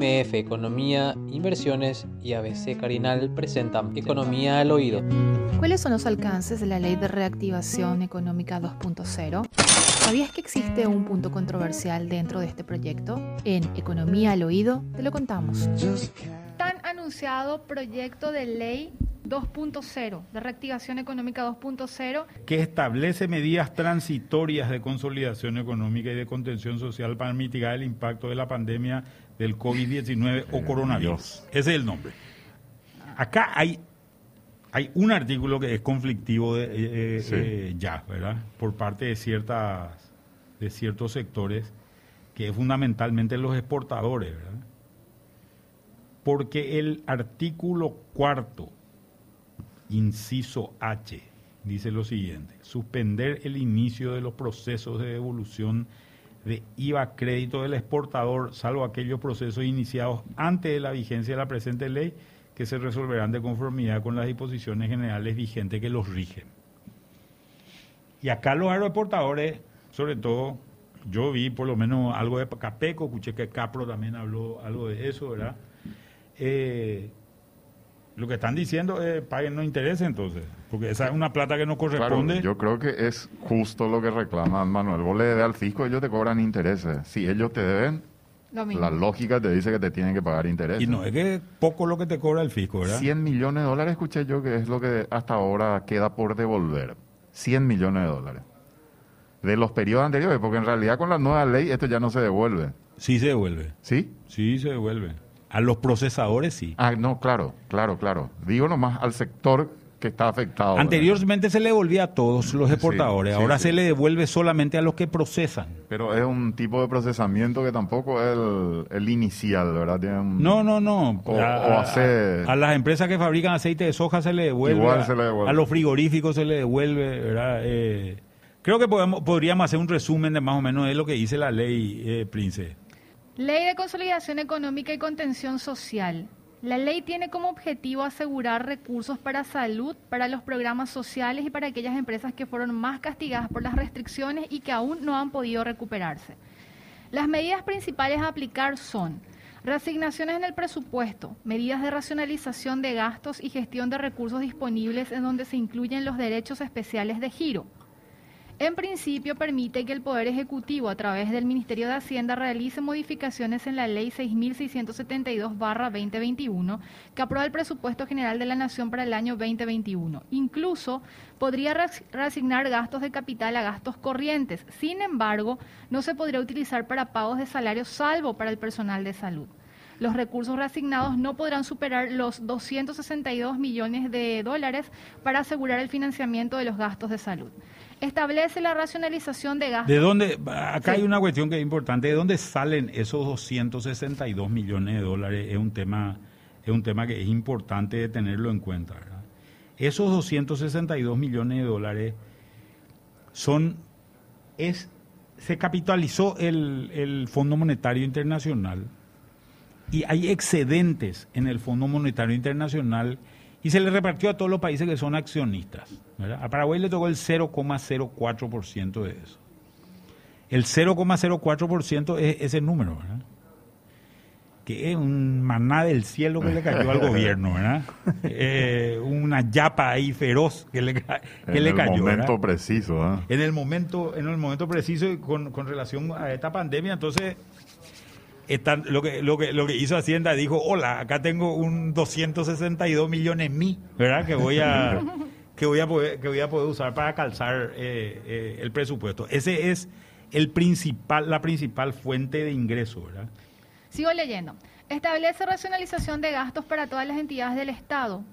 MF Economía, Inversiones y ABC Carinal presentan Economía al Oído. ¿Cuáles son los alcances de la Ley de Reactivación Económica 2.0? ¿Sabías que existe un punto controversial dentro de este proyecto? En Economía al Oído te lo contamos. Tan anunciado proyecto de ley 2.0, de reactivación económica 2.0. Que establece medidas transitorias de consolidación económica y de contención social para mitigar el impacto de la pandemia del COVID-19 o coronavirus. Ese es el nombre. Acá hay, hay un artículo que es conflictivo de, eh, eh, eh, ya, ¿verdad? Por parte de, ciertas, de ciertos sectores, que es fundamentalmente los exportadores, ¿verdad? Porque el artículo cuarto inciso H, dice lo siguiente, suspender el inicio de los procesos de devolución de IVA crédito del exportador, salvo aquellos procesos iniciados antes de la vigencia de la presente ley, que se resolverán de conformidad con las disposiciones generales vigentes que los rigen. Y acá los aeroportadores, sobre todo, yo vi por lo menos algo de Capeco, escuché que Capro también habló algo de eso, ¿verdad? Eh, lo que están diciendo es paguen no interés entonces, porque esa es una plata que no corresponde. yo creo que es justo lo que reclama Manuel. Vos le debes al fisco, ellos te cobran intereses. Si ellos te deben, la lógica te dice que te tienen que pagar intereses. Y no, es que poco lo que te cobra el fisco, ¿verdad? 100 millones de dólares escuché yo que es lo que hasta ahora queda por devolver. 100 millones de dólares. De los periodos anteriores, porque en realidad con la nueva ley esto ya no se devuelve. Sí se devuelve. ¿Sí? Sí se devuelve. A los procesadores sí. Ah, no, claro, claro, claro. Digo nomás al sector que está afectado. Anteriormente se le devolvía a todos los exportadores, ahora se le devuelve solamente a los que procesan. Pero es un tipo de procesamiento que tampoco es el, inicial, ¿verdad? No, no, no. O, a, a, las empresas que fabrican aceite de soja se le devuelve. Igual se le devuelve. A, los frigoríficos se le devuelve, ¿verdad? Eh, creo que podemos, podríamos hacer un resumen de más o menos de lo que dice la ley, eh, Prince. Ley de Consolidación Económica y Contención Social. La ley tiene como objetivo asegurar recursos para salud, para los programas sociales y para aquellas empresas que fueron más castigadas por las restricciones y que aún no han podido recuperarse. Las medidas principales a aplicar son reasignaciones en el presupuesto, medidas de racionalización de gastos y gestión de recursos disponibles en donde se incluyen los derechos especiales de giro en principio permite que el Poder Ejecutivo a través del Ministerio de Hacienda realice modificaciones en la Ley 6622-2021 que aprueba el presupuesto general de la Nación para el año 2021. Incluso podría reasignar gastos de capital a gastos corrientes. Sin embargo, no se podría utilizar para pagos de salarios salvo para el personal de salud. Los recursos reasignados no podrán superar los 262 millones de dólares para asegurar el financiamiento de los gastos de salud establece la racionalización de gastos. ¿De dónde? Acá hay una cuestión que es importante. ¿De dónde salen esos 262 millones de dólares? Es un tema, es un tema que es importante tenerlo en cuenta. Esos 262 millones de dólares son es se capitalizó el, el Fondo Monetario Internacional y hay excedentes en el Fondo Monetario Internacional y se le repartió a todos los países que son accionistas. A Paraguay le tocó el 0,04% de eso. El 0,04% es ese número, ¿verdad? que es un maná del cielo que le cayó al gobierno, ¿verdad? Eh, una yapa ahí feroz que le, que en le cayó. En el momento preciso, ¿eh? En el momento, en el momento preciso con, con relación a esta pandemia, entonces lo, que, lo, que, lo que hizo Hacienda dijo, hola, acá tengo un 262 millones mí, ¿verdad? Que voy a, que voy a, poder, que voy a poder usar para calzar eh, eh, el presupuesto. Ese es el principal, la principal fuente de ingreso, ¿verdad? Sigo leyendo. Establece racionalización de gastos para todas las entidades del Estado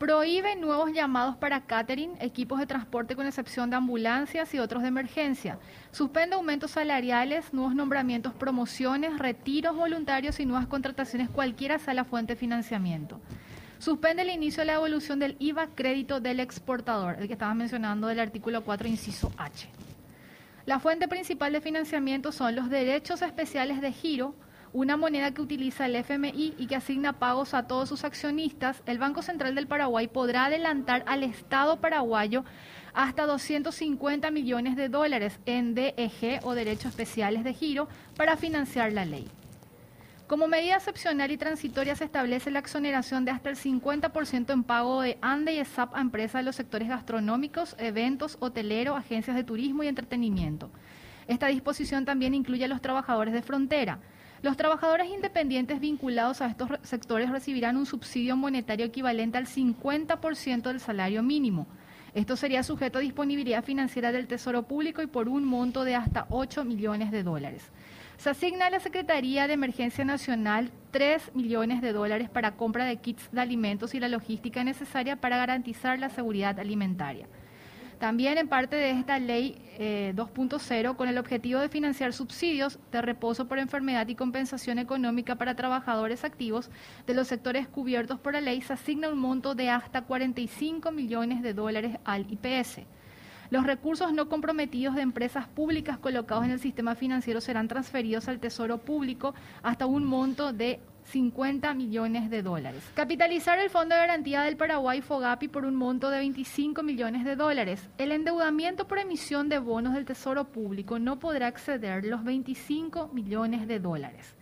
Prohíbe nuevos llamados para catering, equipos de transporte con excepción de ambulancias y otros de emergencia. Suspende aumentos salariales, nuevos nombramientos, promociones, retiros voluntarios y nuevas contrataciones, cualquiera sea la fuente de financiamiento. Suspende el inicio de la devolución del IVA crédito del exportador, el que estaba mencionando del artículo 4, inciso H. La fuente principal de financiamiento son los derechos especiales de giro, una moneda que utiliza el FMI y que asigna pagos a todos sus accionistas, el Banco Central del Paraguay podrá adelantar al Estado paraguayo hasta 250 millones de dólares en DEG o derechos especiales de giro para financiar la ley. Como medida excepcional y transitoria se establece la exoneración de hasta el 50% en pago de ANDE y a empresas de los sectores gastronómicos, eventos, hotelero, agencias de turismo y entretenimiento. Esta disposición también incluye a los trabajadores de frontera. Los trabajadores independientes vinculados a estos sectores recibirán un subsidio monetario equivalente al 50% del salario mínimo. Esto sería sujeto a disponibilidad financiera del Tesoro Público y por un monto de hasta 8 millones de dólares. Se asigna a la Secretaría de Emergencia Nacional 3 millones de dólares para compra de kits de alimentos y la logística necesaria para garantizar la seguridad alimentaria. También en parte de esta ley 2.0, eh, con el objetivo de financiar subsidios de reposo por enfermedad y compensación económica para trabajadores activos de los sectores cubiertos por la ley, se asigna un monto de hasta 45 millones de dólares al IPS. Los recursos no comprometidos de empresas públicas colocados en el sistema financiero serán transferidos al Tesoro Público hasta un monto de 50 millones de dólares. Capitalizar el Fondo de Garantía del Paraguay Fogapi por un monto de 25 millones de dólares. El endeudamiento por emisión de bonos del Tesoro Público no podrá exceder los 25 millones de dólares.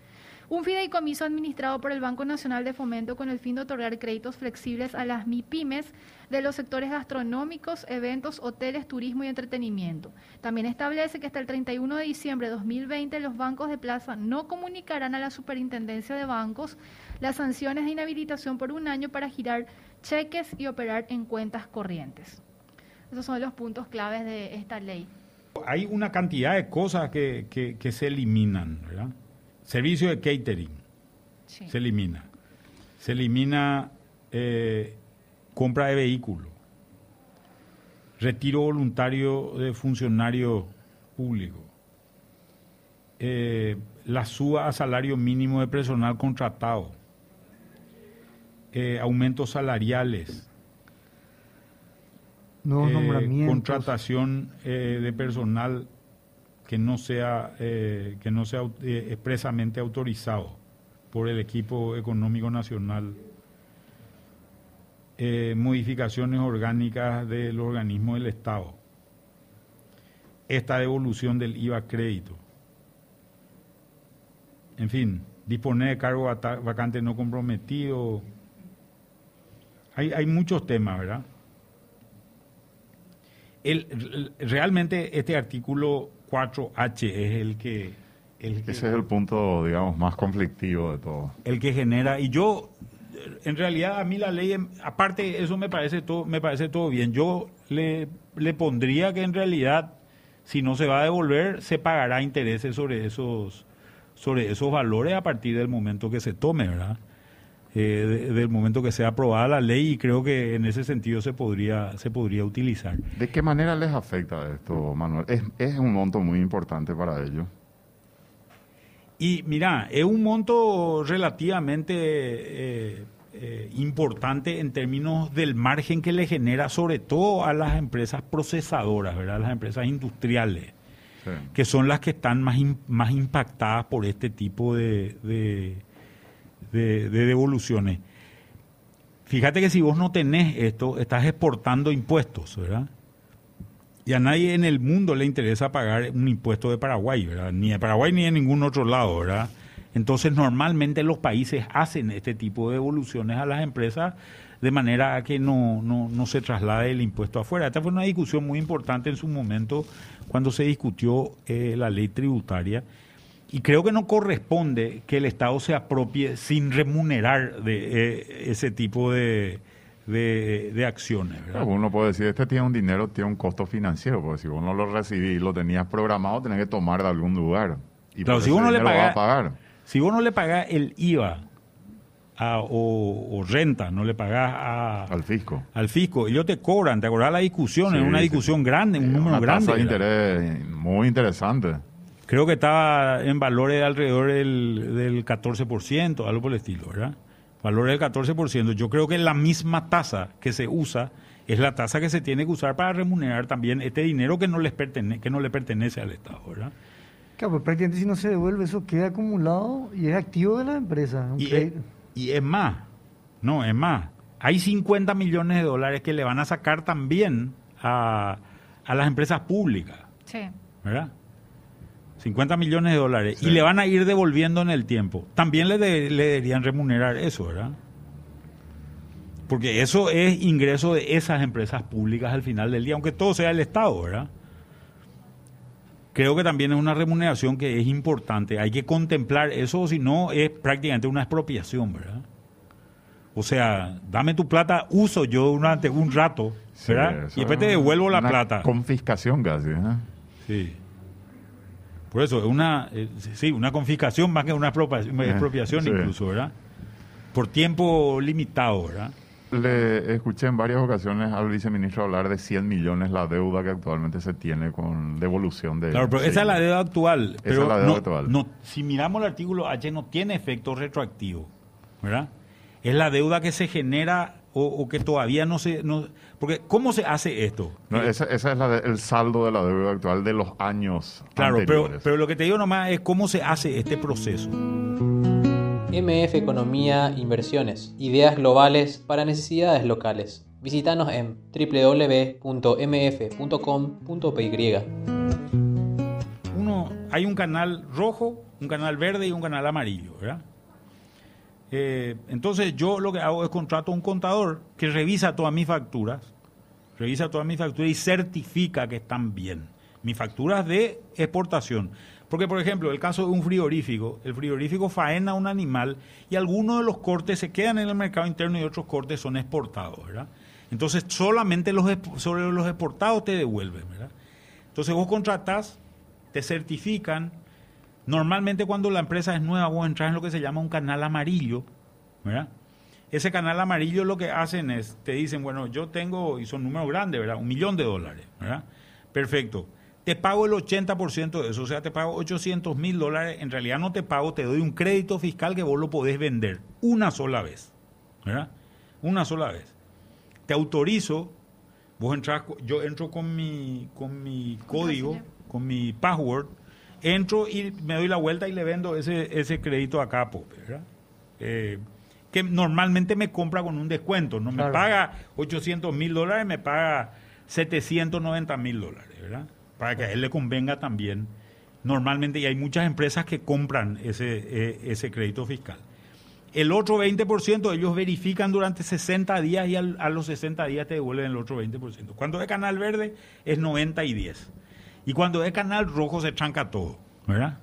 Un fideicomiso administrado por el Banco Nacional de Fomento con el fin de otorgar créditos flexibles a las MIPIMES de los sectores gastronómicos, eventos, hoteles, turismo y entretenimiento. También establece que hasta el 31 de diciembre de 2020 los bancos de plaza no comunicarán a la Superintendencia de Bancos las sanciones de inhabilitación por un año para girar cheques y operar en cuentas corrientes. Esos son los puntos claves de esta ley. Hay una cantidad de cosas que, que se eliminan, ¿verdad? Servicio de catering se elimina. Se elimina eh, compra de vehículos. Retiro voluntario de funcionario público. Eh, la suba a salario mínimo de personal contratado. Eh, aumentos salariales. Nuevos nombramientos. Contratación de personal que no sea, eh, que no sea eh, expresamente autorizado por el equipo económico nacional. Eh, modificaciones orgánicas del organismo del Estado. Esta devolución del IVA crédito. En fin, disponer de cargo vacante no comprometido. Hay, hay muchos temas, ¿verdad? El, realmente este artículo 4H es el que, Ese es el punto, digamos, más conflictivo de todo. El que genera, y yo, en realidad a mí la ley, aparte eso me parece todo, me parece todo bien. Yo le, le pondría que en realidad, si no se va a devolver, se pagará intereses sobre esos, sobre esos valores a partir del momento que se tome, ¿verdad? Eh, del momento que sea aprobada la ley y creo que en ese sentido se podría se podría utilizar. ¿De qué manera les afecta esto, Manuel? Es, es un monto muy importante para ellos. Y mira, es un monto relativamente eh, eh, importante en términos del margen que le genera sobre todo a las empresas procesadoras, ¿verdad? Las empresas industriales, que son las que están más, más impactadas por este tipo de de, devoluciones. Fíjate que si vos no tenés esto, estás exportando impuestos, ¿verdad? Y a nadie en el mundo le interesa pagar un impuesto de Paraguay, ¿verdad? Ni de Paraguay ni de ningún otro lado, ¿verdad? Entonces, normalmente los países hacen este tipo de devoluciones a las empresas de manera que no, no, no se traslade el impuesto afuera. Esta fue una discusión muy importante en su momento cuando se discutió eh, la ley tributaria y creo que no corresponde que el Estado se apropie sin remunerar de eh, ese tipo de, de, acciones. uno puede decir, este tiene un dinero, tiene un costo financiero, porque si vos no lo recibís y lo tenías programado, tenés que tomar de algún lugar. Y claro, si uno le paga, pagar. Si vos no le pagás el IVA o, renta, no le pagás al fisco. Al fisco, ellos te cobran, te acordás la discusión, es una discusión grande, un número grande. de interés muy interesante creo que estaba en valores alrededor del, del 14%, algo por el estilo, ¿verdad? Valores del 14%. Yo creo que la misma tasa que se usa es la tasa que se tiene que usar para remunerar también este dinero que no, les pertenece, que no le pertenece al Estado, ¿verdad? Claro, pues prácticamente si no se devuelve, eso queda acumulado y es activo de la empresa. Y es, y es más, no, es más. Hay 50 millones de dólares que le van a sacar también a, a las empresas públicas. Sí. ¿Verdad? 50 millones de dólares, y le van a ir devolviendo en el tiempo. También le, le deberían remunerar eso, ¿verdad? Porque eso es ingreso de esas empresas públicas al final del día, aunque todo sea el Estado, ¿verdad? Creo que también es una remuneración que es importante. Hay que contemplar eso, si no es prácticamente una expropiación, ¿verdad? O sea, dame tu plata, uso yo durante un rato, ¿verdad? y después te devuelvo la plata. Confiscación casi, ¿eh? Sí. Por eso, es una, eh, sí, una confiscación más que una expropiación, incluso, ¿verdad? Por tiempo limitado, ¿verdad? Le escuché en varias ocasiones al viceministro hablar de 100 millones la deuda que actualmente se tiene con devolución de... Claro, pero esa es la deuda actual. Pero es la deuda actual. No, si miramos el artículo H no tiene efecto retroactivo, ¿verdad? Es la deuda que se genera o, que todavía no se... No, porque ¿cómo se hace esto? No, esa, es el saldo de la deuda actual de los años Claro, pero, pero lo que te digo nomás es cómo se hace este proceso. MF Economía Inversiones. Ideas globales para necesidades locales. Visítanos en www.mf.com.py. Uno, hay un canal rojo, un canal verde y un canal amarillo, ¿verdad? Eh, entonces yo lo que hago es contrato a un contador que revisa todas mis facturas, revisa todas mis facturas y certifica que están bien. Mis facturas de exportación. Porque, por ejemplo, el caso de un frigorífico, el frigorífico faena un animal y algunos de los cortes se quedan en el mercado interno y otros cortes son exportados, ¿verdad? Entonces, solamente los, sobre los exportados te devuelven, ¿verdad? Entonces, vos contratás, te certifican. Normalmente, cuando la empresa es nueva, vos entras en lo que se llama un canal amarillo, ¿verdad? Ese canal amarillo lo que hacen es, te dicen, bueno, yo tengo, y son números grandes, ¿verdad? Un millón de dólares, ¿verdad? Perfecto te pago el 80% de eso, o sea, te pago 800 mil dólares, en realidad no te pago, te doy un crédito fiscal que vos lo podés vender una sola vez, ¿verdad? Una sola vez. Te autorizo, vos entras, yo entro con mi, con mi código, con mi password, entro y me doy la vuelta y le vendo ese, ese crédito a Capo, ¿verdad? Eh, que normalmente me compra con un descuento, no me paga 800 mil dólares, me paga 790 mil dólares, ¿verdad? para que a él le convenga también. Normalmente, y hay muchas empresas que compran ese, eh, ese crédito fiscal. El otro 20% ellos verifican durante 60 días y a los 60 días te devuelven el otro 20%. Cuando es canal verde es 90 y 10. Y cuando es canal rojo se tranca todo, ¿verdad?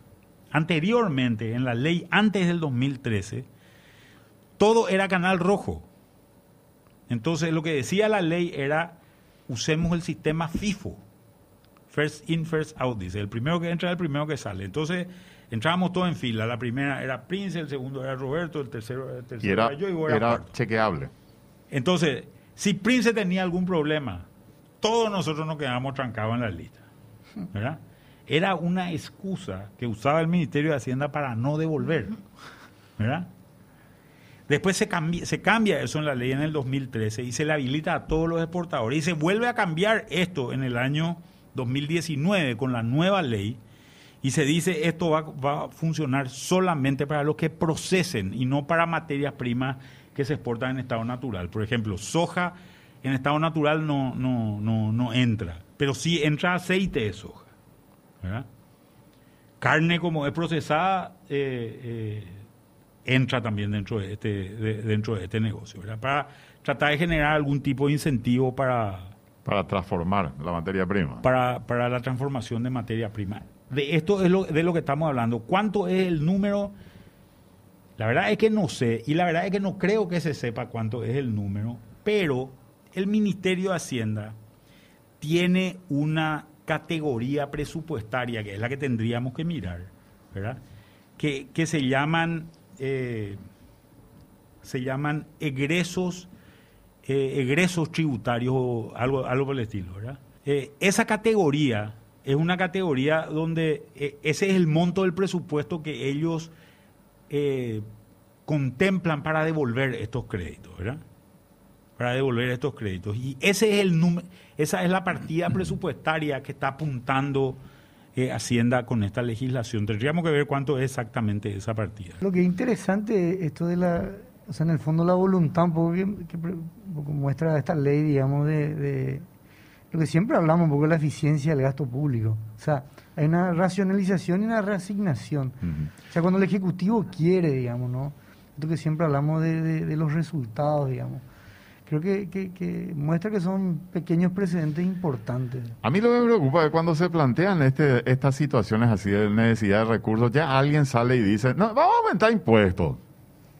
Anteriormente, en la ley antes del 2013, todo era canal rojo. Entonces lo que decía la ley era usemos el sistema FIFO. First in, first out, dice. El primero que entra es el primero que sale. Entonces, entrábamos todos en fila. La primera era Prince, el segundo era Roberto, el tercero, el tercero era, yo y vos era, chequeable. Entonces, si Prince tenía algún problema, todos nosotros nos quedábamos trancados en la lista. ¿Verdad? Era una excusa que usaba el Ministerio de Hacienda para no devolver. ¿Verdad? Después se cambia, se cambia eso en la ley en el 2013 y se le habilita a todos los exportadores. Y se vuelve a cambiar esto en el año 2019 con la nueva ley y se dice esto va, a funcionar solamente para los que procesen y no para materias primas que se exportan en estado natural. Por ejemplo, soja en estado natural no, no, no, no entra, pero sí entra aceite de soja. Carne como es procesada eh, eh, entra también dentro de este, dentro de este negocio, para tratar de generar algún tipo de incentivo para, para transformar la materia prima. Para, para la transformación de materia prima. De esto es lo, de lo que estamos hablando. ¿Cuánto es el número? La verdad es que no sé, y la verdad es que no creo que se sepa cuánto es el número, pero el Ministerio de Hacienda tiene una categoría presupuestaria, que es la que tendríamos que mirar, ¿verdad? Que, que se llaman, eh, se llaman egresos eh, egresos tributarios, algo, algo por el estilo, ¿verdad? Eh, esa categoría es una categoría donde ese es el monto del presupuesto que ellos contemplan para devolver estos créditos, ¿verdad? Para devolver estos créditos. Y ese es el número, esa es la partida presupuestaria que está apuntando Hacienda con esta legislación. Tendríamos que ver cuánto es exactamente esa partida. Lo que es interesante, esto de la, o sea, en el fondo la voluntad un poco que, muestra esta ley, digamos, de, lo que siempre hablamos un poco de la eficiencia del gasto público. O sea, hay una racionalización y una reasignación. O sea, cuando el Ejecutivo quiere, digamos, ¿no? Esto que siempre hablamos de, de, de los resultados, digamos creo que, que, muestra que son pequeños precedentes importantes. A mí lo que me preocupa es cuando se plantean este, estas situaciones así de necesidad de recursos, ya alguien sale y dice, no, vamos a aumentar impuestos.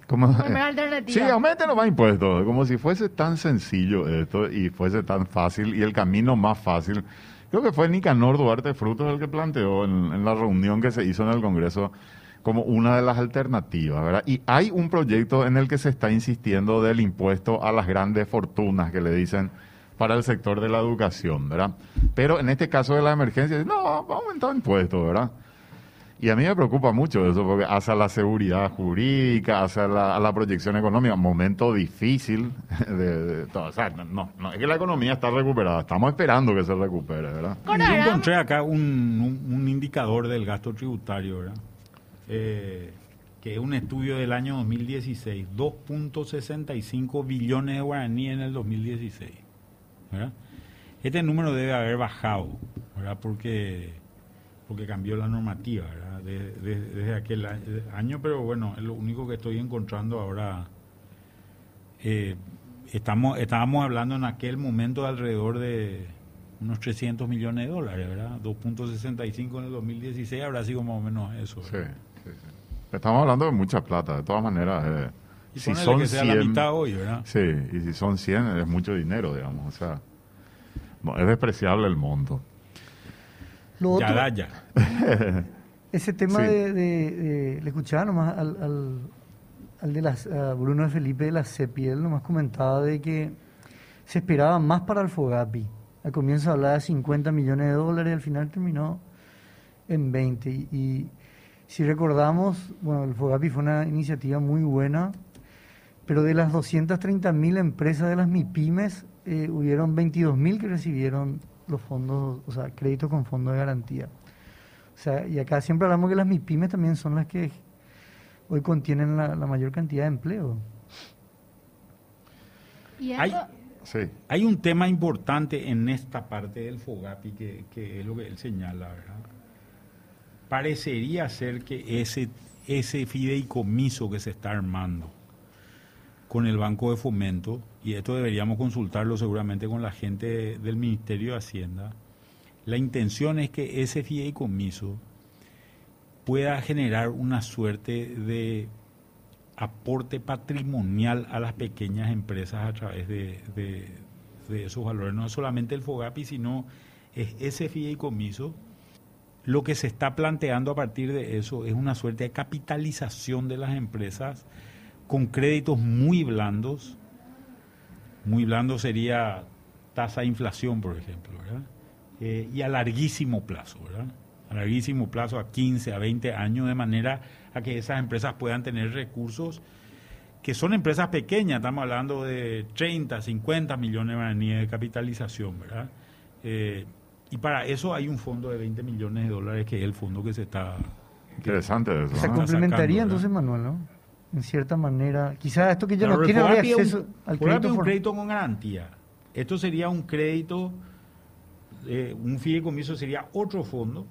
Como, alternativa. Sí, aumenten los más impuestos, como si fuese tan sencillo esto y fuese tan fácil y el camino más fácil. Creo que fue Nicanor Duarte Frutos el que planteó en, en la reunión que se hizo en el Congreso como una de las alternativas, ¿verdad? Y hay un proyecto en el que se está insistiendo del impuesto a las grandes fortunas que le dicen para el sector de la educación, ¿verdad? Pero en este caso de la emergencia, no, vamos a aumentar impuestos, ¿verdad? Y a mí me preocupa mucho eso, porque hace la seguridad jurídica, hace la, la proyección económica, momento difícil de, todo. O sea, no, no, es que la economía está recuperada, estamos esperando que se recupere, ¿verdad? Yo encontré acá un, un indicador del gasto tributario, ¿verdad? Eh, que es un estudio del año 2016, 2.65 billones de guaraníes en el 2016. Este número debe haber bajado, ¿verdad? Porque, porque cambió la normativa ¿verdad? desde aquel año, pero bueno, es lo único que estoy encontrando ahora. Eh, estamos, estábamos hablando en aquel momento de alrededor de unos 300 millones de dólares, ¿verdad? 2.65 en el 2016 habrá sido más o menos eso. Sí. Estamos hablando de mucha plata, de todas maneras. Eh, si son que sea 100, la mitad hoy, ¿verdad? Sí, y si son 100 es mucho dinero, digamos. O sea, no, es despreciable el monto. Lo otro, ya, ya. ese tema sí. de, de, de, Le escuchaba nomás al, al, al de las, Bruno de Felipe de la CEPI, él nomás comentaba de que se esperaba más para el Fogapi. Al comienzo hablaba de 50 millones de dólares, al final terminó en 20. Y, y si recordamos, bueno, el FOGAPI fue una iniciativa muy buena, pero de las 230 mil empresas de las MIPIMES, eh, hubieron 22 mil que recibieron los fondos, o sea, créditos con fondo de garantía. O sea, y acá siempre hablamos que las MIPIMES también son las que hoy contienen la, la mayor cantidad de empleo. ¿Y hay, sí. hay un tema importante en esta parte del FOGAPI que, que es lo que él señala, ¿verdad? Parecería ser que ese, ese fideicomiso que se está armando con el Banco de Fomento, y esto deberíamos consultarlo seguramente con la gente del Ministerio de Hacienda, la intención es que ese fideicomiso pueda generar una suerte de aporte patrimonial a las pequeñas empresas a través de, de, de esos valores. No es solamente el FOGAPI, sino es ese fideicomiso lo que se está planteando a partir de eso es una suerte de capitalización de las empresas con créditos muy blandos. Muy blando sería tasa de inflación, por ejemplo, ¿verdad? Eh, y a larguísimo plazo, ¿verdad? A larguísimo plazo, a 15, a 20 años, de manera a que esas empresas puedan tener recursos que son empresas pequeñas, estamos hablando de 30, 50 millones de de capitalización, ¿verdad? Eh, y para eso hay un fondo de 20 millones de dólares que es el fondo que se está... Interesante eso. Se complementaría sacando, entonces, Manuel, ¿no? En cierta manera. Quizás esto que yo no tiene acceso un, al crédito. un crédito con garantía. Esto sería un crédito, eh, un fideicomiso sería otro fondo,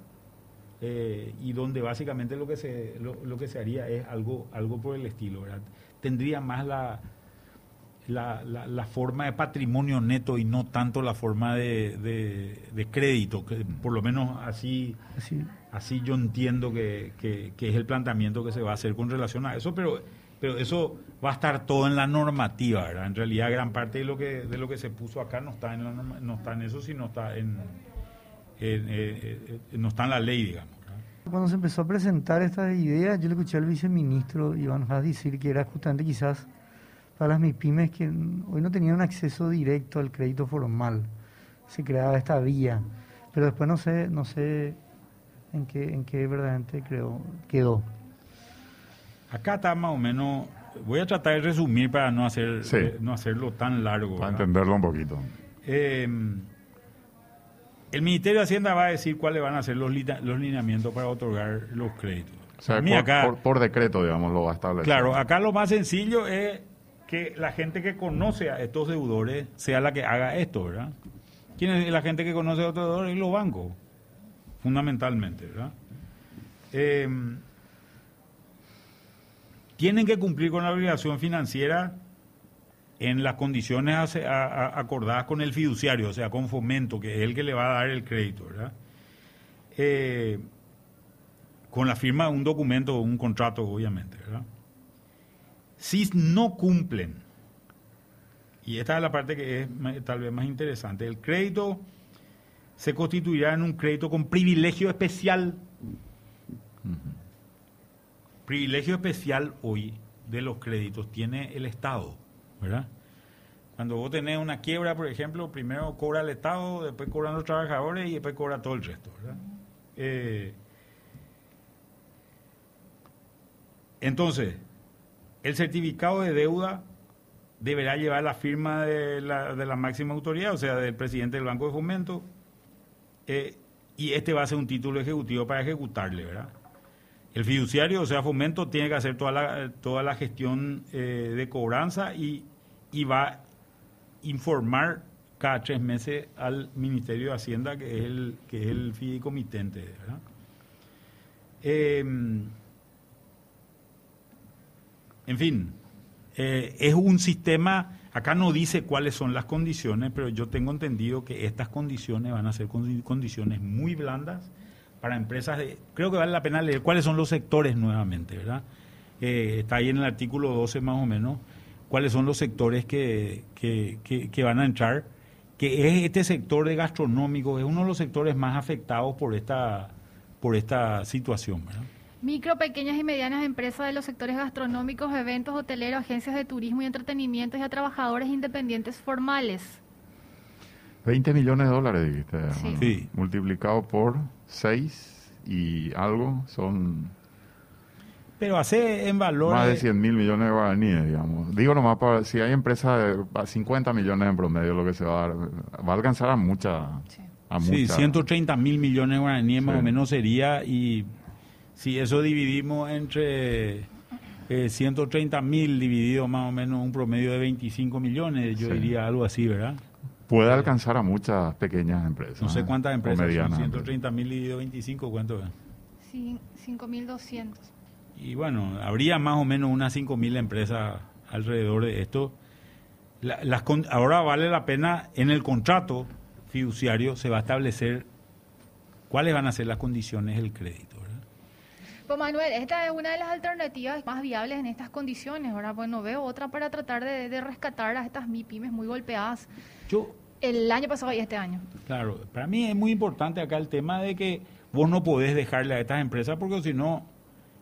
eh, y donde básicamente lo que se lo, lo, que se haría es algo algo por el estilo, ¿verdad? Tendría más la la, la, la, forma de patrimonio neto y no tanto la forma de, de, de crédito, que por lo menos así, así. así yo entiendo que, que, que, es el planteamiento que se va a hacer con relación a eso, pero, pero eso va a estar todo en la normativa, ¿verdad? En realidad gran parte de lo que, de lo que se puso acá no está en, la, no está en eso, sino está en, en, en, en no está en la ley, digamos. Cuando se empezó a presentar estas ideas, yo le escuché al viceministro Iván Haas decir que era justamente quizás para las MIPIMES que hoy no tenían un acceso directo al crédito formal. Se creaba esta vía, pero después no sé, no sé en qué, en qué verdaderamente creo, quedó. Acá está más o menos, voy a tratar de resumir para no hacer sí. eh, no hacerlo tan largo. Para ¿verdad? entenderlo un poquito. Eh, el Ministerio de Hacienda va a decir cuáles van a ser los, los lineamientos para otorgar los créditos. O sea, por, acá, por, por, decreto, digamos, lo va a establecer. Claro, acá lo más sencillo es que la gente que conoce a estos deudores sea la que haga esto, ¿verdad? ¿Quién es la gente que conoce a otros deudores? Los bancos, fundamentalmente, ¿verdad? Eh, tienen que cumplir con la obligación financiera en las condiciones acordadas con el fiduciario, o sea, con fomento, que es el que le va a dar el crédito, ¿verdad? Eh, con la firma de un documento o un contrato, obviamente, ¿verdad? Si no cumplen, y esta es la parte que es tal vez más interesante, el crédito se constituirá en un crédito con privilegio especial. Privilegio especial hoy de los créditos tiene el Estado, ¿verdad? Cuando vos tenés una quiebra, por ejemplo, primero cobra el Estado, después cobran los trabajadores y después cobra todo el resto, ¿verdad? Eh, entonces, el certificado de deuda deberá llevar la firma de la, de la, máxima autoridad, o sea, del presidente del Banco de Fomento, eh, y este va a ser un título ejecutivo para ejecutarle, ¿verdad? El fiduciario, o sea, Fomento, tiene que hacer toda la, toda la gestión eh, de cobranza y, y va a informar cada tres meses al Ministerio de Hacienda, que es el, que es el fideicomitente. ¿verdad? Em, en fin, eh, es un sistema, acá no dice cuáles son las condiciones, pero yo tengo entendido que estas condiciones van a ser condiciones muy blandas para empresas de, creo que vale la pena leer cuáles son los sectores nuevamente, ¿verdad? Eh, está ahí en el artículo 12 más o menos, cuáles son los sectores que, que, que van a entrar que es este sector de gastronómico, es uno de los sectores más afectados por esta, por esta situación. ¿verdad? Micro, pequeñas y medianas empresas de los sectores gastronómicos, eventos, hoteleros, agencias de turismo y entretenimiento y a trabajadores independientes formales. 20 millones de dólares, dijiste. Sí. Multiplicado por 6 y algo son pero hace en valor... Más de 100 mil millones de guaraníes, digamos. Digo nomás, para, si hay empresas de 50 millones en promedio, lo que se va a dar, va a alcanzar a mucha... Sí, a sí 130 mil millones de guaraníes más o menos sería, y si eso dividimos entre 130 eh, mil dividido más o menos un promedio de 25 millones, yo diría algo así, ¿verdad? Puede alcanzar a muchas pequeñas empresas. No sé cuántas empresas, 130 mil dividido 25, ¿cuánto es? 5.200 y bueno, habría más o menos unas 5.000 empresas alrededor de esto. las, ahora vale la pena, en el contrato fiduciario se va a establecer cuáles van a ser las condiciones del crédito. Pues Manuel, esta es una de las alternativas más viables en estas condiciones. Ahora, pues no veo otra para tratar de, rescatar a estas MIPIMES muy golpeadas. Yo, el año pasado y este año. Claro, para mí es muy importante acá el tema de que vos no podés dejarle a estas empresas porque si no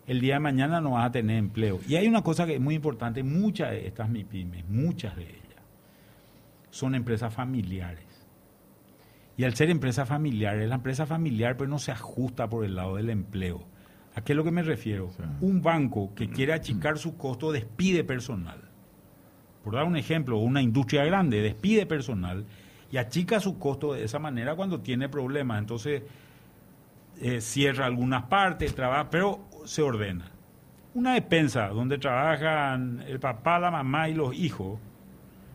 el día de mañana no vas a tener empleo. Y hay una cosa que es muy importante, muchas de estas MIPIMES, muchas de ellas, son empresas familiares. Y al ser empresa familiar, la empresa familiar pues no se ajusta por el lado del empleo. ¿A qué es lo que me refiero? Un banco que quiere achicar su costo despide personal. Por dar un ejemplo, una industria grande despide personal y achica su costo de esa manera cuando tiene problemas. Entonces eh, cierra algunas partes, trabaja, pero se ordena. Una despensa donde trabajan el papá, la mamá y los hijos.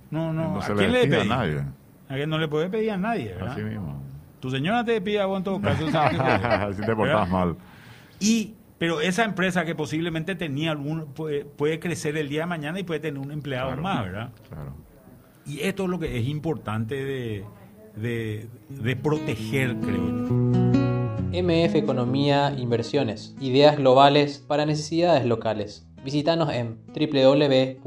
No, no, ¿a quién le, pide a nadie? A que no le puede pedir a nadie, ¿verdad? Así mismo. Tu señora te pide a vos en todo caso. si te portas mal. Y, pero esa empresa que posiblemente tenía algún, puede, crecer el día de mañana y puede tener un empleado más, ¿verdad? Claro. Y esto es lo que es importante de, de, de proteger, creo yo. MF Economía Inversiones, ideas globales para necesidades locales. Visítanos en www.mf.com.py.